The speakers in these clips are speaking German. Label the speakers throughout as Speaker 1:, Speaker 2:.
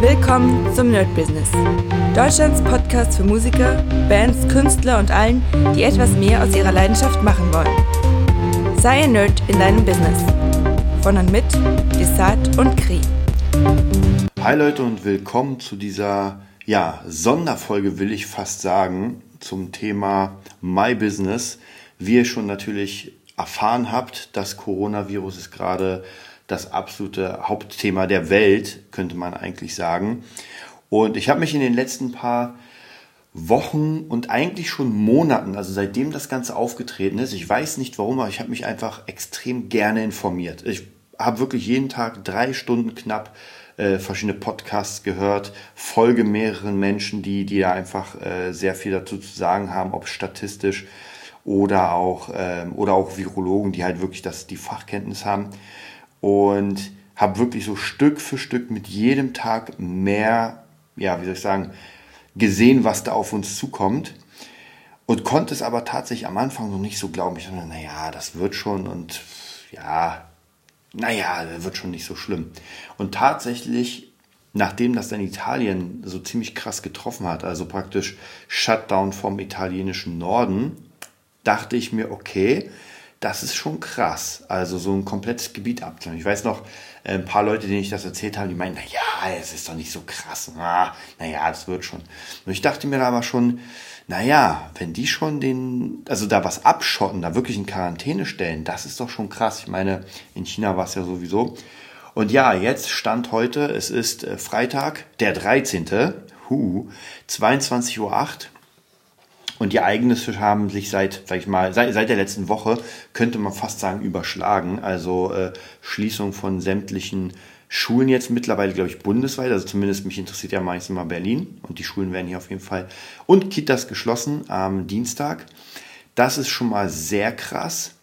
Speaker 1: Willkommen zum Nerd Business. Deutschlands Podcast für Musiker, Bands, Künstler und allen, die etwas mehr aus ihrer Leidenschaft machen wollen. Sei ein Nerd in deinem Business. Von und mit Desart und Kri.
Speaker 2: Hi Leute und willkommen zu dieser ja, Sonderfolge, will ich fast sagen, zum Thema My Business. Wie ihr schon natürlich erfahren habt, das Coronavirus ist gerade das absolute Hauptthema der Welt, könnte man eigentlich sagen. Und ich habe mich in den letzten paar Wochen und eigentlich schon Monaten, also seitdem das Ganze aufgetreten ist, ich weiß nicht warum, aber ich habe mich einfach extrem gerne informiert. Ich habe wirklich jeden Tag drei Stunden knapp äh, verschiedene Podcasts gehört, folge mehreren Menschen, die, die da einfach äh, sehr viel dazu zu sagen haben, ob statistisch oder auch, ähm, oder auch Virologen, die halt wirklich das, die Fachkenntnis haben und habe wirklich so Stück für Stück mit jedem Tag mehr, ja, wie soll ich sagen, gesehen, was da auf uns zukommt und konnte es aber tatsächlich am Anfang noch nicht so glauben. Ich dachte, naja, das wird schon und ja, naja, das wird schon nicht so schlimm. Und tatsächlich, nachdem das dann Italien so ziemlich krass getroffen hat, also praktisch Shutdown vom italienischen Norden, dachte ich mir, okay, das ist schon krass. Also so ein komplettes Gebiet abzunehmen. Ich weiß noch, äh, ein paar Leute, denen ich das erzählt habe, die meinen, naja, es ist doch nicht so krass. Na, naja, das wird schon. Und ich dachte mir aber schon, naja, wenn die schon den, also da was abschotten, da wirklich in Quarantäne stellen, das ist doch schon krass. Ich meine, in China war es ja sowieso. Und ja, jetzt stand heute, es ist äh, Freitag, der 13. Hu, 22.08 Uhr. Und die Ereignisse haben sich seit, sag ich mal, seit, seit der letzten Woche, könnte man fast sagen, überschlagen. Also äh, Schließung von sämtlichen Schulen jetzt mittlerweile, glaube ich, bundesweit. Also zumindest mich interessiert ja meistens mal Berlin. Und die Schulen werden hier auf jeden Fall. Und Kitas geschlossen am Dienstag. Das ist schon mal sehr krass.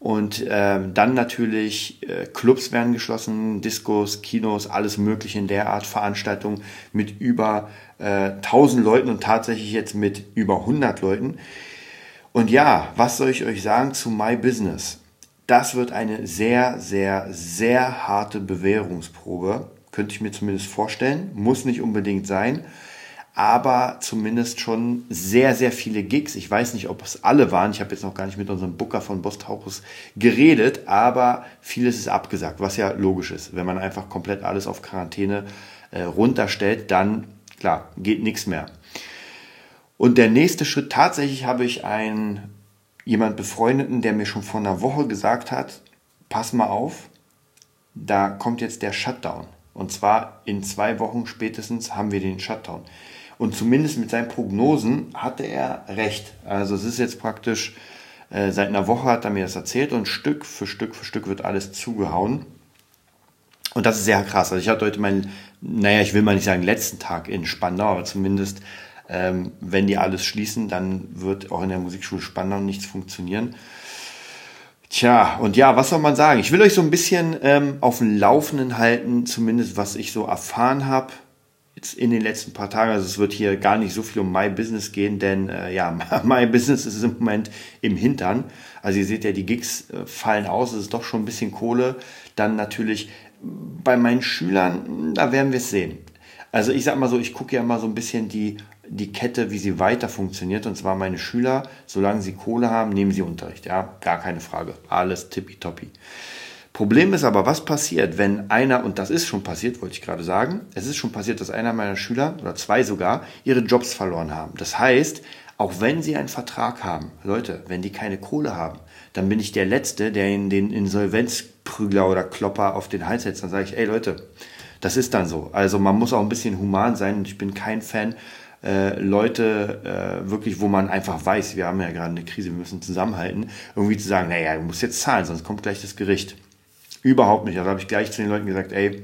Speaker 2: Und ähm, dann natürlich äh, Clubs werden geschlossen, Diskos, Kinos, alles mögliche in der Art, Veranstaltungen mit über äh, 1000 Leuten und tatsächlich jetzt mit über 100 Leuten. Und ja, was soll ich euch sagen zu My Business? Das wird eine sehr, sehr, sehr harte Bewährungsprobe. Könnte ich mir zumindest vorstellen. Muss nicht unbedingt sein aber zumindest schon sehr, sehr viele Gigs. Ich weiß nicht, ob es alle waren. Ich habe jetzt noch gar nicht mit unserem Booker von Bostauchus geredet, aber vieles ist abgesagt, was ja logisch ist. Wenn man einfach komplett alles auf Quarantäne äh, runterstellt, dann, klar, geht nichts mehr. Und der nächste Schritt, tatsächlich habe ich einen, jemand befreundeten, der mir schon vor einer Woche gesagt hat, pass mal auf, da kommt jetzt der Shutdown. Und zwar in zwei Wochen spätestens haben wir den Shutdown. Und zumindest mit seinen Prognosen hatte er recht. Also es ist jetzt praktisch, äh, seit einer Woche hat er mir das erzählt und Stück für Stück für Stück wird alles zugehauen. Und das ist sehr krass. Also ich hatte heute meinen, naja, ich will mal nicht sagen letzten Tag in Spandau, aber zumindest, ähm, wenn die alles schließen, dann wird auch in der Musikschule Spandau nichts funktionieren. Tja, und ja, was soll man sagen? Ich will euch so ein bisschen ähm, auf dem Laufenden halten, zumindest was ich so erfahren habe jetzt in den letzten paar Tagen, also es wird hier gar nicht so viel um My Business gehen, denn äh, ja, My Business ist im Moment im Hintern. Also ihr seht ja, die Gigs äh, fallen aus, es ist doch schon ein bisschen Kohle. Dann natürlich bei meinen Schülern, da werden wir es sehen. Also ich sag mal so, ich gucke ja mal so ein bisschen die, die Kette, wie sie weiter funktioniert. Und zwar meine Schüler, solange sie Kohle haben, nehmen sie Unterricht. Ja, gar keine Frage. Alles tippitoppi. Problem ist aber, was passiert, wenn einer, und das ist schon passiert, wollte ich gerade sagen, es ist schon passiert, dass einer meiner Schüler, oder zwei sogar, ihre Jobs verloren haben. Das heißt, auch wenn sie einen Vertrag haben, Leute, wenn die keine Kohle haben, dann bin ich der Letzte, der in den Insolvenzprügler oder Klopper auf den Hals setzt. Dann sage ich, ey Leute, das ist dann so. Also man muss auch ein bisschen human sein und ich bin kein Fan, äh, Leute äh, wirklich, wo man einfach weiß, wir haben ja gerade eine Krise, wir müssen zusammenhalten, irgendwie zu sagen, naja, du musst jetzt zahlen, sonst kommt gleich das Gericht. Überhaupt nicht. Also habe ich gleich zu den Leuten gesagt, ey,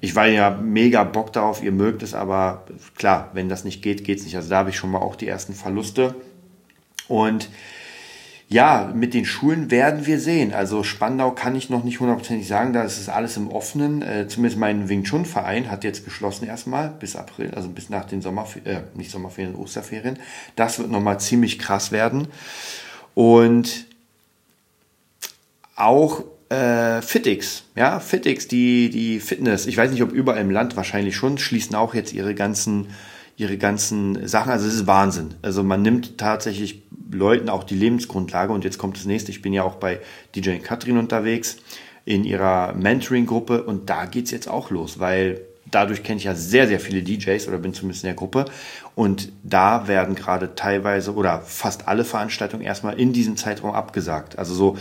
Speaker 2: ich war ja mega Bock darauf, ihr mögt es, aber klar, wenn das nicht geht, geht es nicht. Also da habe ich schon mal auch die ersten Verluste. Und ja, mit den Schulen werden wir sehen. Also Spandau kann ich noch nicht hundertprozentig sagen, da ist es alles im Offenen. Äh, zumindest mein Wing Chun Verein hat jetzt geschlossen erstmal bis April, also bis nach den Sommerferien, äh, nicht Sommerferien, Osterferien. Das wird nochmal ziemlich krass werden. Und auch äh, Fitix, ja, Fitix, die, die Fitness, ich weiß nicht, ob überall im Land wahrscheinlich schon, schließen auch jetzt ihre ganzen, ihre ganzen Sachen. Also es ist Wahnsinn. Also man nimmt tatsächlich Leuten auch die Lebensgrundlage und jetzt kommt das nächste. Ich bin ja auch bei DJ Katrin unterwegs in ihrer Mentoring-Gruppe und da geht's jetzt auch los, weil dadurch kenne ich ja sehr, sehr viele DJs oder bin zumindest in der Gruppe. Und da werden gerade teilweise oder fast alle Veranstaltungen erstmal in diesem Zeitraum abgesagt. Also so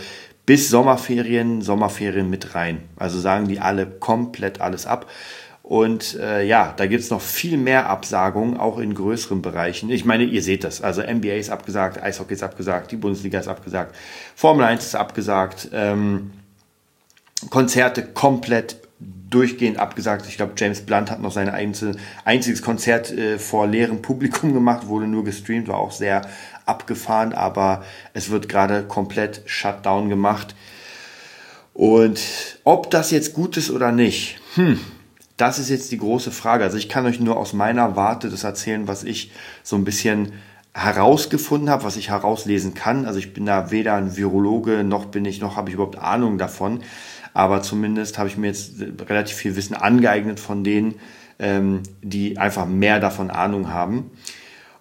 Speaker 2: bis Sommerferien, Sommerferien mit rein. Also sagen die alle komplett alles ab. Und äh, ja, da gibt's noch viel mehr Absagungen, auch in größeren Bereichen. Ich meine, ihr seht das. Also NBA ist abgesagt, Eishockey ist abgesagt, die Bundesliga ist abgesagt, Formel 1 ist abgesagt, ähm, Konzerte komplett durchgehend abgesagt. Ich glaube, James Blunt hat noch sein einziges Konzert äh, vor leerem Publikum gemacht, wurde nur gestreamt, war auch sehr abgefahren, aber es wird gerade komplett Shutdown gemacht. Und ob das jetzt gut ist oder nicht, hm, das ist jetzt die große Frage. Also ich kann euch nur aus meiner Warte das erzählen, was ich so ein bisschen herausgefunden habe, was ich herauslesen kann. Also ich bin da weder ein Virologe noch bin ich noch habe ich überhaupt Ahnung davon, aber zumindest habe ich mir jetzt relativ viel Wissen angeeignet von denen, ähm, die einfach mehr davon Ahnung haben.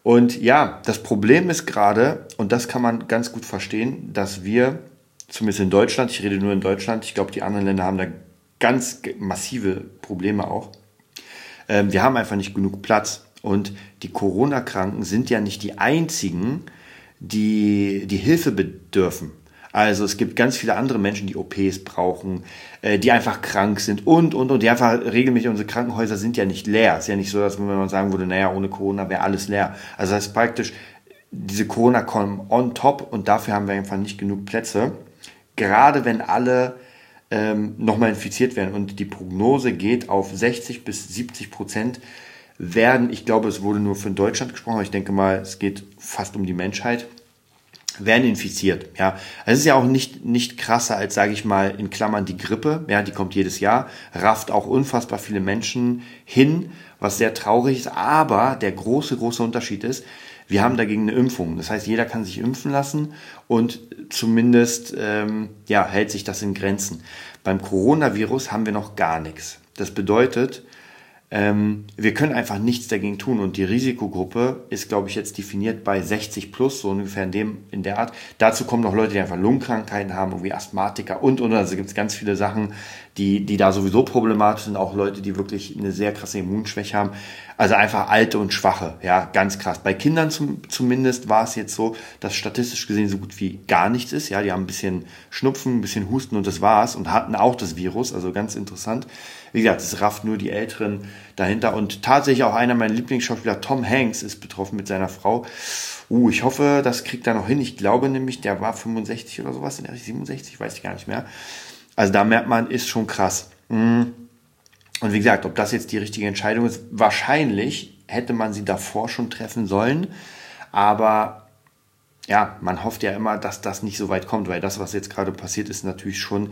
Speaker 2: Und ja, das Problem ist gerade, und das kann man ganz gut verstehen, dass wir, zumindest in Deutschland, ich rede nur in Deutschland, ich glaube, die anderen Länder haben da ganz massive Probleme auch. Ähm, wir haben einfach nicht genug Platz. Und die Corona-Kranken sind ja nicht die einzigen, die, die Hilfe bedürfen. Also es gibt ganz viele andere Menschen, die OPs brauchen, äh, die einfach krank sind und, und, und, die einfach regelmäßig, unsere Krankenhäuser sind ja nicht leer. Es ist ja nicht so, dass man sagen würde, naja, ohne Corona wäre alles leer. Also das heißt praktisch, diese Corona kommen on top und dafür haben wir einfach nicht genug Plätze. Gerade wenn alle ähm, nochmal infiziert werden und die Prognose geht auf 60 bis 70 Prozent werden, ich glaube, es wurde nur für Deutschland gesprochen, aber ich denke mal, es geht fast um die Menschheit, werden infiziert. Ja, es ist ja auch nicht nicht krasser als sage ich mal in Klammern die Grippe. Ja, die kommt jedes Jahr, rafft auch unfassbar viele Menschen hin, was sehr traurig ist. Aber der große große Unterschied ist, wir haben dagegen eine Impfung. Das heißt, jeder kann sich impfen lassen und zumindest ähm, ja hält sich das in Grenzen. Beim Coronavirus haben wir noch gar nichts. Das bedeutet, ähm, wir können einfach nichts dagegen tun und die Risikogruppe ist, glaube ich, jetzt definiert bei 60 plus, so ungefähr in dem, in der Art. Dazu kommen noch Leute, die einfach Lungenkrankheiten haben, irgendwie Asthmatiker und, und, also gibt es ganz viele Sachen, die, die da sowieso problematisch sind, auch Leute, die wirklich eine sehr krasse Immunschwäche haben. Also einfach alte und schwache, ja, ganz krass. Bei Kindern zum, zumindest war es jetzt so, dass statistisch gesehen so gut wie gar nichts ist, ja, die haben ein bisschen Schnupfen, ein bisschen Husten und das war's und hatten auch das Virus, also ganz interessant. Wie gesagt, es rafft nur die Älteren dahinter. Und tatsächlich auch einer meiner Lieblingsschauspieler, Tom Hanks, ist betroffen mit seiner Frau. Uh, ich hoffe, das kriegt er noch hin. Ich glaube nämlich, der war 65 oder sowas, in der 67, weiß ich gar nicht mehr. Also da merkt man, ist schon krass. Mm. Und wie gesagt, ob das jetzt die richtige Entscheidung ist, wahrscheinlich hätte man sie davor schon treffen sollen. Aber ja, man hofft ja immer, dass das nicht so weit kommt, weil das, was jetzt gerade passiert, ist natürlich schon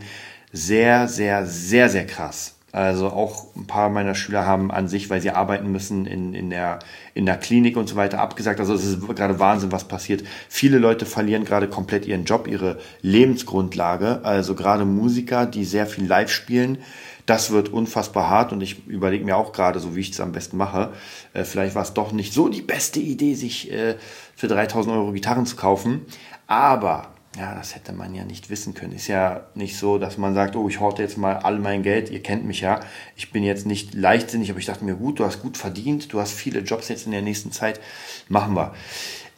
Speaker 2: sehr, sehr, sehr, sehr krass. Also auch ein paar meiner Schüler haben an sich, weil sie arbeiten müssen in, in, der, in der Klinik und so weiter, abgesagt. Also es ist gerade Wahnsinn, was passiert. Viele Leute verlieren gerade komplett ihren Job, ihre Lebensgrundlage. Also gerade Musiker, die sehr viel live spielen. Das wird unfassbar hart und ich überlege mir auch gerade, so wie ich es am besten mache, äh, vielleicht war es doch nicht so die beste Idee, sich äh, für 3000 Euro Gitarren zu kaufen. Aber ja, das hätte man ja nicht wissen können. Ist ja nicht so, dass man sagt, oh, ich horte jetzt mal all mein Geld. Ihr kennt mich ja. Ich bin jetzt nicht leichtsinnig, aber ich dachte mir, gut, du hast gut verdient, du hast viele Jobs jetzt in der nächsten Zeit. Machen wir.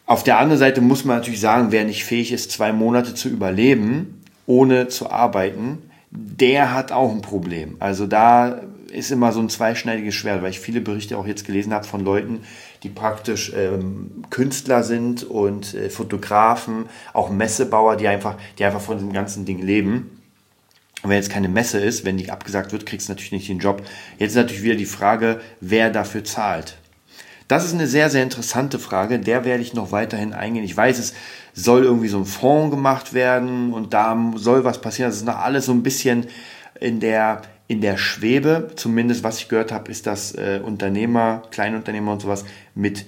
Speaker 2: Auf der anderen Seite muss man natürlich sagen, wer nicht fähig ist, zwei Monate zu überleben, ohne zu arbeiten, der hat auch ein Problem. Also da ist immer so ein zweischneidiges Schwert, weil ich viele Berichte auch jetzt gelesen habe von Leuten, die praktisch ähm, Künstler sind und äh, Fotografen, auch Messebauer, die einfach, die einfach von diesem ganzen Ding leben. Und wenn jetzt keine Messe ist, wenn die abgesagt wird, kriegst du natürlich nicht den Job. Jetzt ist natürlich wieder die Frage, wer dafür zahlt. Das ist eine sehr, sehr interessante Frage. Der werde ich noch weiterhin eingehen. Ich weiß, es soll irgendwie so ein Fonds gemacht werden und da soll was passieren. Das ist noch alles so ein bisschen in der, in der Schwebe. Zumindest was ich gehört habe, ist, dass äh, Unternehmer, Kleinunternehmer und sowas mit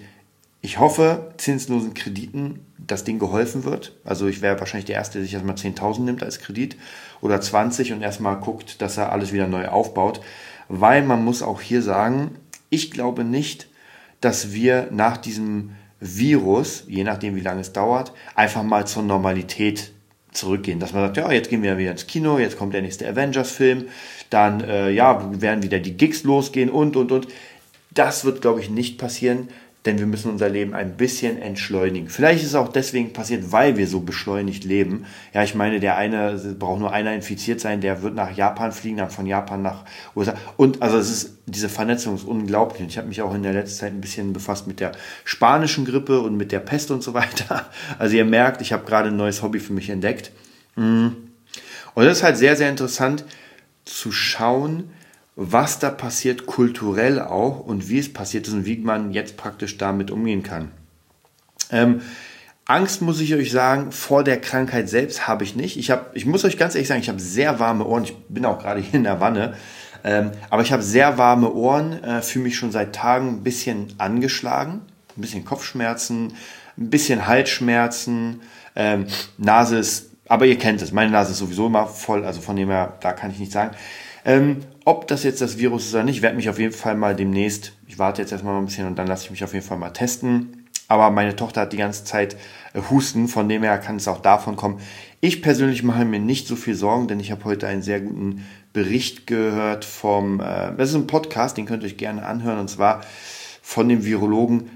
Speaker 2: ich hoffe, zinslosen Krediten das Ding geholfen wird. Also ich wäre wahrscheinlich der Erste, der sich erstmal 10.000 nimmt als Kredit oder 20 und erstmal guckt, dass er alles wieder neu aufbaut. Weil man muss auch hier sagen, ich glaube nicht, dass wir nach diesem Virus, je nachdem wie lange es dauert, einfach mal zur Normalität zurückgehen. Dass man sagt, ja, jetzt gehen wir wieder ins Kino, jetzt kommt der nächste Avengers-Film, dann äh, ja, werden wieder die Gigs losgehen und und und. Das wird, glaube ich, nicht passieren, denn wir müssen unser Leben ein bisschen entschleunigen. Vielleicht ist es auch deswegen passiert, weil wir so beschleunigt leben. Ja, ich meine, der eine braucht nur einer infiziert sein, der wird nach Japan fliegen, dann von Japan nach USA. Und also es ist diese Vernetzung ist unglaublich. Und ich habe mich auch in der letzten Zeit ein bisschen befasst mit der spanischen Grippe und mit der Pest und so weiter. Also ihr merkt, ich habe gerade ein neues Hobby für mich entdeckt. Mhm. Und das ist halt sehr, sehr interessant zu schauen, was da passiert, kulturell auch und wie es passiert ist und wie man jetzt praktisch damit umgehen kann. Ähm, Angst muss ich euch sagen, vor der Krankheit selbst habe ich nicht. Ich, hab, ich muss euch ganz ehrlich sagen, ich habe sehr warme Ohren. Ich bin auch gerade hier in der Wanne. Ähm, aber ich habe sehr warme Ohren, äh, fühle mich schon seit Tagen ein bisschen angeschlagen, ein bisschen Kopfschmerzen, ein bisschen Halsschmerzen, ähm, Nase ist, aber ihr kennt es, meine Nase ist sowieso immer voll, also von dem her, da kann ich nicht sagen. Ähm, ob das jetzt das Virus ist oder nicht, werde mich auf jeden Fall mal demnächst, ich warte jetzt erstmal ein bisschen und dann lasse ich mich auf jeden Fall mal testen. Aber meine Tochter hat die ganze Zeit äh, Husten, von dem her kann es auch davon kommen. Ich persönlich mache mir nicht so viel Sorgen, denn ich habe heute einen sehr guten Bericht gehört vom, äh, das ist ein Podcast, den könnt ihr euch gerne anhören, und zwar von dem Virologen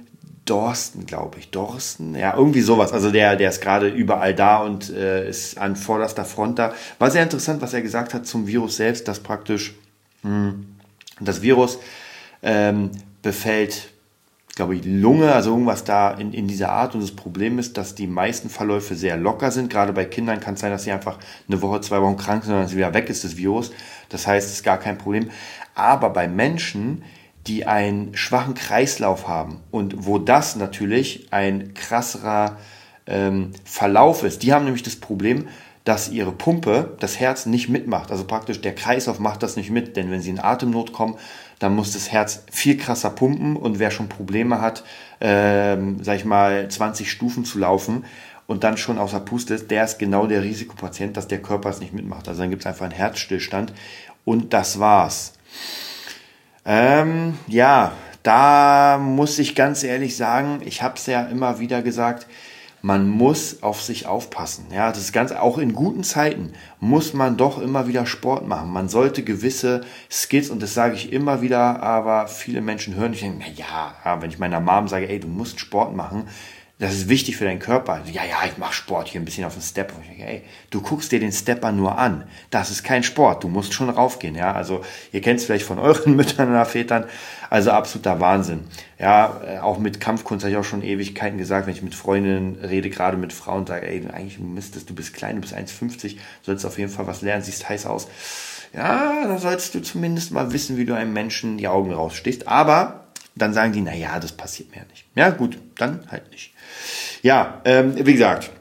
Speaker 2: Dorsten, glaube ich. Dorsten, ja, irgendwie sowas. Also der, der ist gerade überall da und äh, ist an vorderster Front da. War sehr interessant, was er gesagt hat zum Virus selbst, dass praktisch mh, hm, das Virus ähm, befällt, glaube ich, Lunge, also irgendwas da in, in dieser Art. Und das Problem ist, dass die meisten Verläufe sehr locker sind. Gerade bei Kindern kann es sein, dass sie einfach eine Woche, zwei Wochen krank sind und dann wieder weg ist, das Virus. Das heißt, es ist gar kein Problem. Aber bei Menschen, die einen schwachen Kreislauf haben und wo das natürlich ein krasserer ähm, Verlauf ist. Die haben nämlich das Problem, dass ihre Pumpe, das Herz nicht mitmacht. Also praktisch der Kreislauf macht das nicht mit, denn wenn sie in Atemnot kommen, dann muss das Herz viel krasser pumpen und wer schon Probleme hat, ähm, sag ich mal, 20 Stufen zu laufen und dann schon außer Puste ist, der ist genau der Risikopatient, dass der Körper es nicht mitmacht. Also dann gibt es einfach einen Herzstillstand und das war's. Ähm, ja, da muss ich ganz ehrlich sagen, ich habe es ja immer wieder gesagt, man muss auf sich aufpassen. Ja, das ist ganz, auch in guten Zeiten muss man doch immer wieder Sport machen. Man sollte gewisse Skills, und das sage ich immer wieder, aber viele Menschen hören nicht, na ja, wenn ich meiner Mom sage, ey, du musst Sport machen, das ist wichtig für deinen Körper. Ja, ja, ich mache Sport hier ein bisschen auf den Step. Denke, ey, du guckst dir den Stepper nur an. Das ist kein Sport. Du musst schon raufgehen. Ja, also ihr kennt es vielleicht von euren Müttern oder Vätern. Also absoluter Wahnsinn. Ja, äh, auch mit Kampfkunst habe ich auch schon Ewigkeiten gesagt, wenn ich mit Freundinnen rede, gerade mit Frauen, sage, ey, eigentlich müsstest du bist klein, du bist 1,50, sollst auf jeden Fall was lernen, siehst heiß aus. Ja, da sollst du zumindest mal wissen, wie du einem Menschen die Augen rausstichst. Aber dann sagen die, na ja, das passiert mir nicht. Ja, gut, dann halt nicht. Ja, ähm, wie gesagt,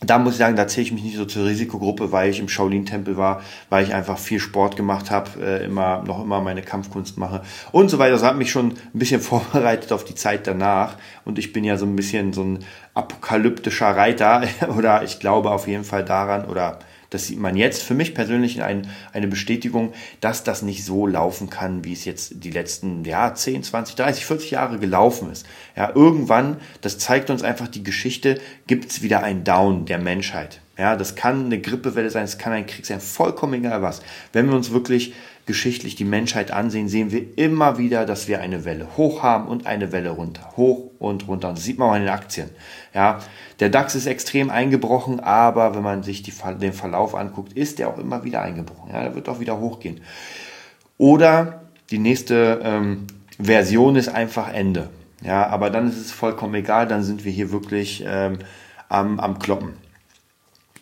Speaker 2: da muss ich sagen, da zähle ich mich nicht so zur Risikogruppe, weil ich im Shaolin-Tempel war, weil ich einfach viel Sport gemacht habe, äh, immer noch immer meine Kampfkunst mache und so weiter. Das hat mich schon ein bisschen vorbereitet auf die Zeit danach. Und ich bin ja so ein bisschen so ein apokalyptischer Reiter oder ich glaube auf jeden Fall daran oder das sieht man jetzt für mich persönlich ein, eine Bestätigung, dass das nicht so laufen kann, wie es jetzt die letzten ja, 10, 20, 30, 40 Jahre gelaufen ist. Ja, irgendwann, das zeigt uns einfach die Geschichte, gibt es wieder ein Down der Menschheit. Ja, das kann eine Grippewelle sein, es kann ein Krieg sein, vollkommen egal was. Wenn wir uns wirklich geschichtlich die Menschheit ansehen, sehen wir immer wieder, dass wir eine Welle hoch haben und eine Welle runter, hoch und runter. Das sieht man auch in den Aktien. Ja, der DAX ist extrem eingebrochen, aber wenn man sich die, den Verlauf anguckt, ist der auch immer wieder eingebrochen. Ja, der wird auch wieder hochgehen. Oder die nächste ähm, Version ist einfach Ende. Ja, aber dann ist es vollkommen egal, dann sind wir hier wirklich ähm, am, am Kloppen.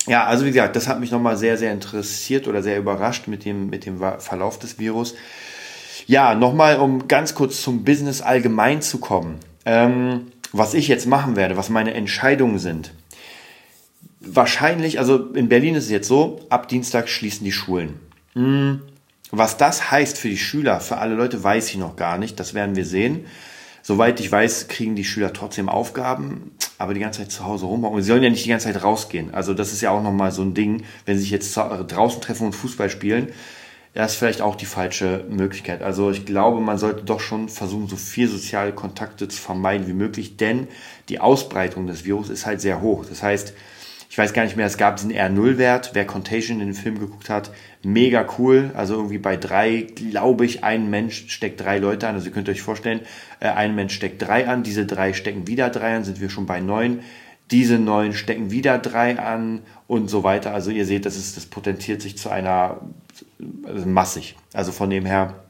Speaker 2: Ja, also wie gesagt, das hat mich nochmal sehr, sehr interessiert oder sehr überrascht mit dem, mit dem Verlauf des Virus. Ja, nochmal, um ganz kurz zum Business allgemein zu kommen. Ähm, was ich jetzt machen werde, was meine Entscheidungen sind. Wahrscheinlich, also in Berlin ist es jetzt so, ab Dienstag schließen die Schulen. Hm, was das heißt für die Schüler, für alle Leute, weiß ich noch gar nicht. Das werden wir sehen. Soweit ich weiß, kriegen die Schüler trotzdem Aufgaben, aber die ganze Zeit zu Hause rumhocken. Sie sollen ja nicht die ganze Zeit rausgehen. Also das ist ja auch nochmal so ein Ding, wenn sie sich jetzt draußen treffen und Fußball spielen, das ist vielleicht auch die falsche Möglichkeit. Also ich glaube, man sollte doch schon versuchen, so viel soziale Kontakte zu vermeiden wie möglich, denn die Ausbreitung des Virus ist halt sehr hoch. Das heißt, ich weiß gar nicht mehr, es gab diesen R0-Wert, wer Contagion in den Film geguckt hat, mega cool. Also irgendwie bei drei, glaube ich, ein Mensch steckt drei Leute an. Also ihr könnt euch vorstellen, äh, ein Mensch steckt drei an, diese drei stecken wieder drei an, sind wir schon bei neun. Diese neun stecken wieder drei an und so weiter. Also ihr seht, das, ist, das potenziert sich zu einer also massig. Also von dem her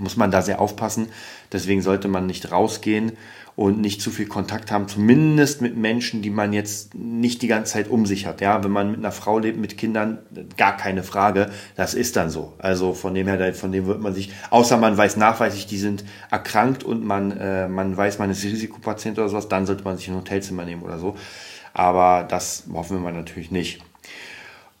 Speaker 2: muss man da sehr aufpassen. Deswegen sollte man nicht rausgehen und nicht zu viel Kontakt haben, zumindest mit Menschen, die man jetzt nicht die ganze Zeit um sich hat. Ja, wenn man mit einer Frau lebt, mit Kindern, gar keine Frage. Das ist dann so. Also von dem her, von dem wird man sich, außer man weiß nachweislich, die sind erkrankt und man, äh, man weiß, man ist Risikopatient oder sowas, dann sollte man sich ein Hotelzimmer nehmen oder so. Aber das hoffen wir natürlich nicht.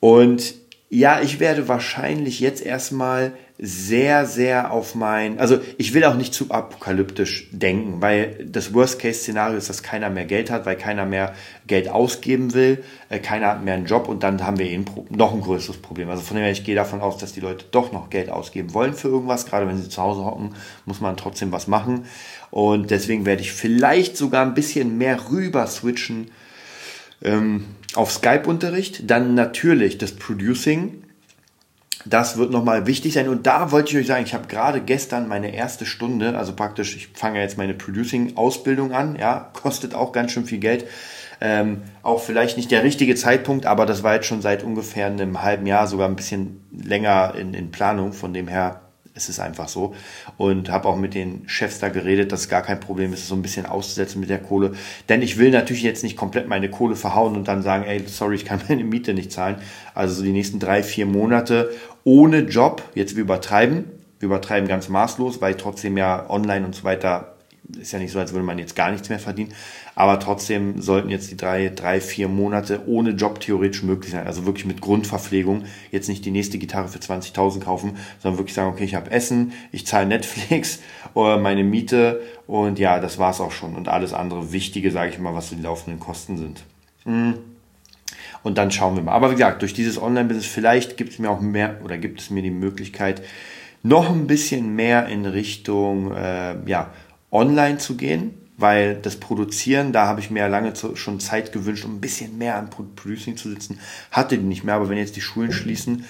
Speaker 2: Und ja, ich werde wahrscheinlich jetzt erstmal sehr, sehr auf mein, also ich will auch nicht zu apokalyptisch denken, weil das Worst-Case-Szenario ist, dass keiner mehr Geld hat, weil keiner mehr Geld ausgeben will, äh, keiner hat mehr einen Job und dann haben wir eben noch ein größeres Problem. Also von dem her, ich gehe davon aus, dass die Leute doch noch Geld ausgeben wollen für irgendwas, gerade wenn sie zu Hause hocken, muss man trotzdem was machen und deswegen werde ich vielleicht sogar ein bisschen mehr rüber switchen ähm, auf Skype-Unterricht, dann natürlich das Producing. Das wird nochmal wichtig sein. Und da wollte ich euch sagen, ich habe gerade gestern meine erste Stunde, also praktisch, ich fange jetzt meine Producing-Ausbildung an, ja, kostet auch ganz schön viel Geld. Ähm, auch vielleicht nicht der richtige Zeitpunkt, aber das war jetzt schon seit ungefähr einem halben Jahr, sogar ein bisschen länger in, in Planung. Von dem her es ist einfach so. Und habe auch mit den Chefs da geredet, dass es gar kein Problem ist, so ein bisschen auszusetzen mit der Kohle. Denn ich will natürlich jetzt nicht komplett meine Kohle verhauen und dann sagen, ey, sorry, ich kann meine Miete nicht zahlen. Also so die nächsten drei, vier Monate ohne Job. Jetzt wir übertreiben. Wir übertreiben ganz maßlos, weil trotzdem ja online und so weiter ist ja nicht so, als würde man jetzt gar nichts mehr verdienen. Aber trotzdem sollten jetzt die drei, drei, vier Monate ohne Job theoretisch möglich sein. Also wirklich mit Grundverpflegung. Jetzt nicht die nächste Gitarre für 20.000 kaufen, sondern wirklich sagen, okay, ich habe Essen, ich zahle Netflix, oder meine Miete und ja, das war's auch schon. Und alles andere Wichtige, sage ich mal, was so die laufenden Kosten sind. Hm. Und dann schauen wir mal. Aber wie gesagt, durch dieses Online-Business, vielleicht gibt es mir auch mehr oder gibt es mir die Möglichkeit, noch ein bisschen mehr in Richtung äh, ja, online zu gehen, weil das Produzieren, da habe ich mir ja lange zu, schon Zeit gewünscht, um ein bisschen mehr an Producing zu sitzen. Hatte die nicht mehr, aber wenn jetzt die Schulen schließen,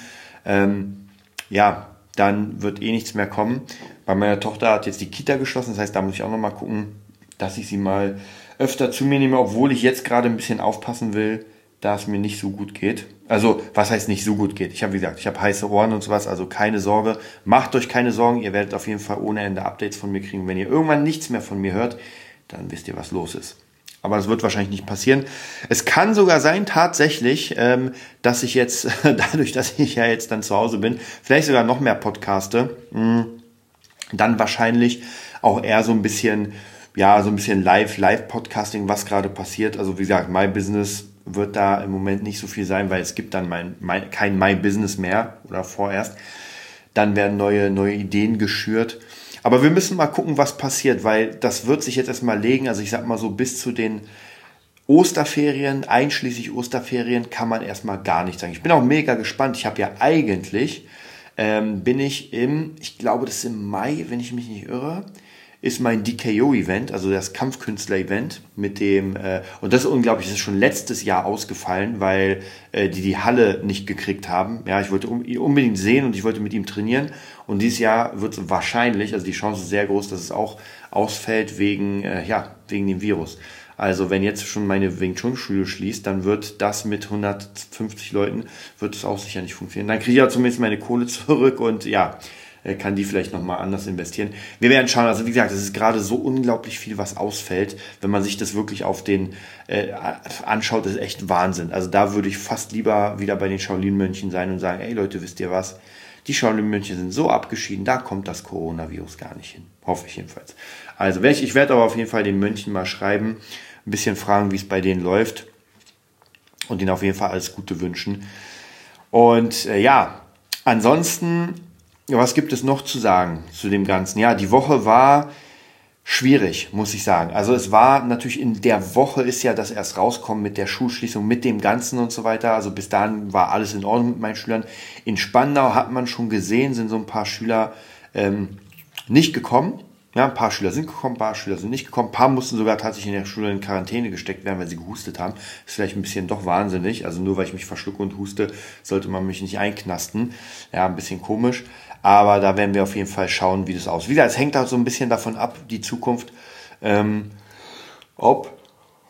Speaker 2: ähm, ja, dann wird eh nichts mehr kommen. Bei meiner Tochter hat jetzt die Kita geschlossen, das heißt, da muss ich auch nochmal gucken, dass ich sie mal öfter zu mir nehme, obwohl ich jetzt gerade ein bisschen aufpassen will, da es mir nicht so gut geht. Also, was heißt nicht so gut geht? Ich habe, wie gesagt, ich habe heiße Ohren und sowas, also keine Sorge. Macht euch keine Sorgen, ihr werdet auf jeden Fall ohne Ende Updates von mir kriegen. Wenn ihr irgendwann nichts mehr von mir hört, dann wisst ihr, was los ist. Aber das wird wahrscheinlich nicht passieren. Es kann sogar sein, tatsächlich, ähm, dass ich jetzt, dadurch, dass ich ja jetzt dann zu Hause bin, vielleicht sogar noch mehr podcaste, mh, dann wahrscheinlich auch eher so ein bisschen, ja, so ein bisschen Live, Live-Podcasting, was gerade passiert. Also wie gesagt, My Business wird da im Moment nicht so viel sein, weil es gibt dann mein, mein, kein My Business mehr oder vorerst. Dann werden neue, neue Ideen geschürt. Aber wir müssen mal gucken, was passiert, weil das wird sich jetzt erstmal legen. Also ich sag mal so, bis zu den Osterferien, einschließlich Osterferien, kann man erstmal gar nichts sagen. Ich bin auch mega gespannt. Ich habe ja eigentlich, ähm, bin ich im, ich glaube, das ist im Mai, wenn ich mich nicht irre, ist mein DKO-Event, also das Kampfkünstler-Event mit dem, äh, und das ist unglaublich, das ist schon letztes Jahr ausgefallen, weil äh, die die Halle nicht gekriegt haben. Ja, ich wollte ihn unbedingt sehen und ich wollte mit ihm trainieren. Und dieses Jahr wird es wahrscheinlich, also die Chance ist sehr groß, dass es auch ausfällt wegen, äh, ja, wegen dem Virus. Also wenn jetzt schon meine Wing Chun Schule schließt, dann wird das mit 150 Leuten, wird es auch sicher nicht funktionieren. Dann kriege ich ja zumindest meine Kohle zurück und ja, kann die vielleicht nochmal anders investieren. Wir werden schauen, also wie gesagt, es ist gerade so unglaublich viel, was ausfällt. Wenn man sich das wirklich auf den äh, anschaut, ist echt Wahnsinn. Also da würde ich fast lieber wieder bei den Shaolin-Mönchen sein und sagen, ey Leute, wisst ihr was? Die Shaolin-Mönche sind so abgeschieden, da kommt das Coronavirus gar nicht hin. Hoffe ich jedenfalls. Also ich, ich werde aber auf jeden Fall den Mönchen mal schreiben, ein bisschen fragen, wie es bei denen läuft und ihnen auf jeden Fall alles Gute wünschen. Und äh, ja, ansonsten was gibt es noch zu sagen zu dem Ganzen? Ja, die Woche war schwierig, muss ich sagen. Also es war natürlich in der Woche ist ja das erst rauskommen mit der Schulschließung, mit dem Ganzen und so weiter. Also bis dahin war alles in Ordnung mit meinen Schülern. In Spandau hat man schon gesehen, sind so ein paar Schüler ähm, nicht gekommen. Ja, ein paar Schüler sind gekommen, ein paar Schüler sind nicht gekommen. Ein paar mussten sogar tatsächlich in der Schule in Quarantäne gesteckt werden, weil sie gehustet haben. ist vielleicht ein bisschen doch wahnsinnig. Also nur weil ich mich verschlucke und huste, sollte man mich nicht einknasten. Ja, ein bisschen komisch. Aber da werden wir auf jeden Fall schauen, wie das aussieht. Wieder, es hängt auch so ein bisschen davon ab, die Zukunft, ähm, ob,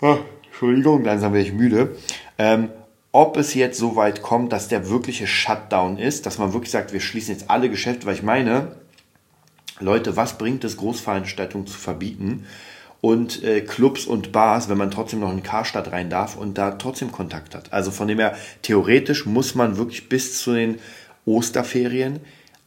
Speaker 2: ah, Entschuldigung, langsam werde ich müde, ähm, ob es jetzt so weit kommt, dass der wirkliche Shutdown ist, dass man wirklich sagt, wir schließen jetzt alle Geschäfte, weil ich meine, Leute, was bringt es, Großveranstaltungen zu verbieten und äh, Clubs und Bars, wenn man trotzdem noch in Karstadt rein darf und da trotzdem Kontakt hat? Also von dem her, theoretisch muss man wirklich bis zu den Osterferien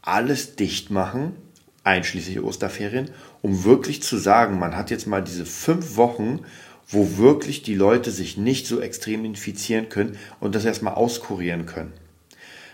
Speaker 2: alles dicht machen, einschließlich Osterferien, um wirklich zu sagen, man hat jetzt mal diese fünf Wochen, wo wirklich die Leute sich nicht so extrem infizieren können und das erstmal auskurieren können.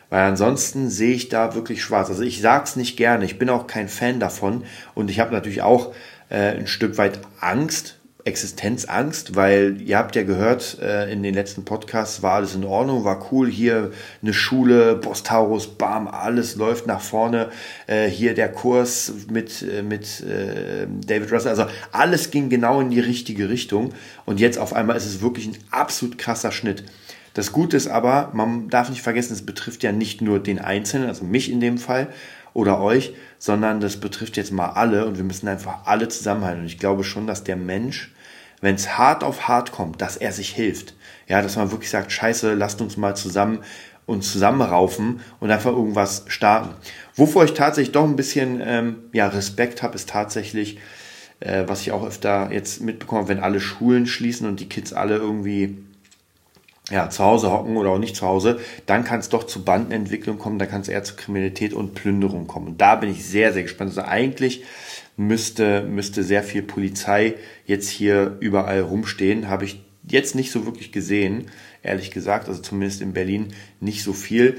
Speaker 2: Weil ansonsten sehe ich da wirklich schwarz. Also ich sage es nicht gerne, ich bin auch kein Fan davon und ich habe natürlich auch äh, ein Stück weit Angst, Existenzangst, weil ihr habt ja gehört, äh, in den letzten Podcasts war alles in Ordnung, war cool, hier eine Schule, Bostaurus, bam, alles läuft nach vorne, äh, hier der Kurs mit, äh, mit äh, David Russell, also alles ging genau in die richtige Richtung und jetzt auf einmal ist es wirklich ein absolut krasser Schnitt. Das Gute ist aber, man darf nicht vergessen, es betrifft ja nicht nur den Einzelnen, also mich in dem Fall oder euch, sondern das betrifft jetzt mal alle und wir müssen einfach alle zusammenhalten. Und ich glaube schon, dass der Mensch, wenn es hart auf hart kommt, dass er sich hilft. Ja, dass man wirklich sagt, scheiße, lasst uns mal zusammen uns zusammenraufen und einfach irgendwas starten. Wovor ich tatsächlich doch ein bisschen ähm, ja, Respekt habe, ist tatsächlich, äh, was ich auch öfter jetzt mitbekomme, wenn alle Schulen schließen und die Kids alle irgendwie ja, zu Hause hocken oder auch nicht zu Hause, dann kann es doch zu Bandenentwicklung kommen, da kann es eher zu Kriminalität und Plünderung kommen. Und da bin ich sehr, sehr gespannt. Also eigentlich müsste, müsste sehr viel Polizei jetzt hier überall rumstehen. Habe ich jetzt nicht so wirklich gesehen, ehrlich gesagt. Also zumindest in Berlin nicht so viel.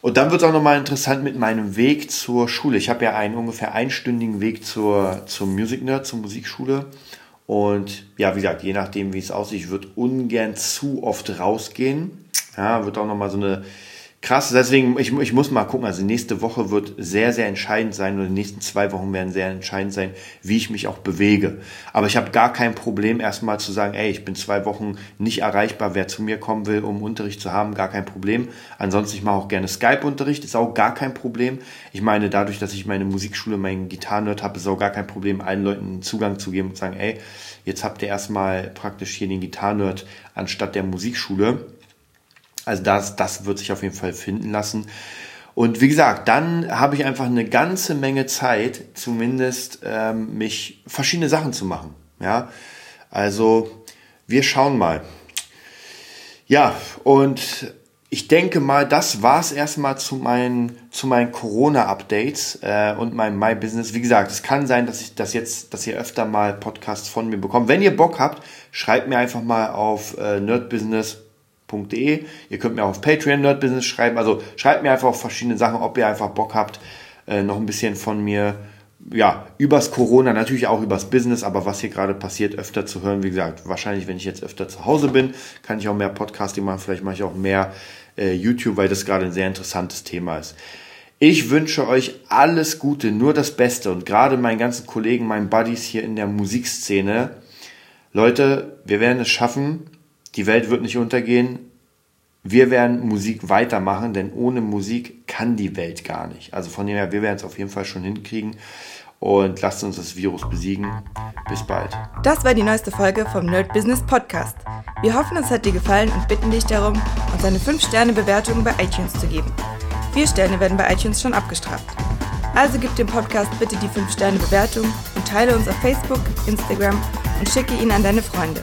Speaker 2: Und dann wird es auch nochmal interessant mit meinem Weg zur Schule. Ich habe ja einen ungefähr einstündigen Weg zur, zur Music Nerd, zur Musikschule. Und ja, wie gesagt, je nachdem, wie es aussieht, ich würde ungern zu oft rausgehen. Ja, wird auch nochmal so eine krass. Deswegen, ich, ich muss mal gucken. Also nächste Woche wird sehr, sehr entscheidend sein oder die nächsten zwei Wochen werden sehr entscheidend sein, wie ich mich auch bewege. Aber ich habe gar kein Problem, erstmal zu sagen, ey, ich bin zwei Wochen nicht erreichbar. Wer zu mir kommen will, um Unterricht zu haben, gar kein Problem. Ansonsten, ich mache auch gerne Skype-Unterricht, ist auch gar kein Problem. Ich meine, dadurch, dass ich meine Musikschule, meinen Gitarrenhirt habe, ist auch gar kein Problem, allen Leuten Zugang zu geben und zu sagen, ey, jetzt habt ihr erstmal praktisch hier den Gitarrenhirt anstatt der Musikschule also das, das wird sich auf jeden Fall finden lassen. Und wie gesagt, dann habe ich einfach eine ganze Menge Zeit, zumindest ähm, mich verschiedene Sachen zu machen. Ja, also wir schauen mal. Ja, und ich denke mal, das war's erstmal zu meinen, zu meinen Corona-Updates äh, und meinem My Business. Wie gesagt, es kann sein, dass ich das jetzt, dass ihr öfter mal Podcasts von mir bekommt. Wenn ihr Bock habt, schreibt mir einfach mal auf äh, nerdbusiness nerdbusiness.de. Ihr könnt mir auch auf Patreon Nerdbusiness schreiben. Also schreibt mir einfach auf verschiedene Sachen, ob ihr einfach Bock habt, äh, noch ein bisschen von mir, ja, übers Corona, natürlich auch übers Business, aber was hier gerade passiert, öfter zu hören. Wie gesagt, wahrscheinlich, wenn ich jetzt öfter zu Hause bin, kann ich auch mehr Podcasting machen. Vielleicht mache ich auch mehr äh, YouTube, weil das gerade ein sehr interessantes Thema ist. Ich wünsche euch alles Gute, nur das Beste und gerade meinen ganzen Kollegen, meinen Buddies hier in der Musikszene. Leute, wir werden es schaffen. Die Welt wird nicht untergehen. Wir werden Musik weitermachen, denn ohne Musik kann die Welt gar nicht. Also von dem her, wir werden es auf jeden Fall schon hinkriegen. Und lasst uns das Virus besiegen. Bis bald.
Speaker 1: Das war die neueste Folge vom Nerd Business Podcast. Wir hoffen, es hat dir gefallen und bitten dich darum, uns eine 5-Sterne-Bewertung bei iTunes zu geben. Vier Sterne werden bei iTunes schon abgestraft. Also gib dem Podcast bitte die 5-Sterne-Bewertung und teile uns auf Facebook, Instagram und schicke ihn an deine Freunde.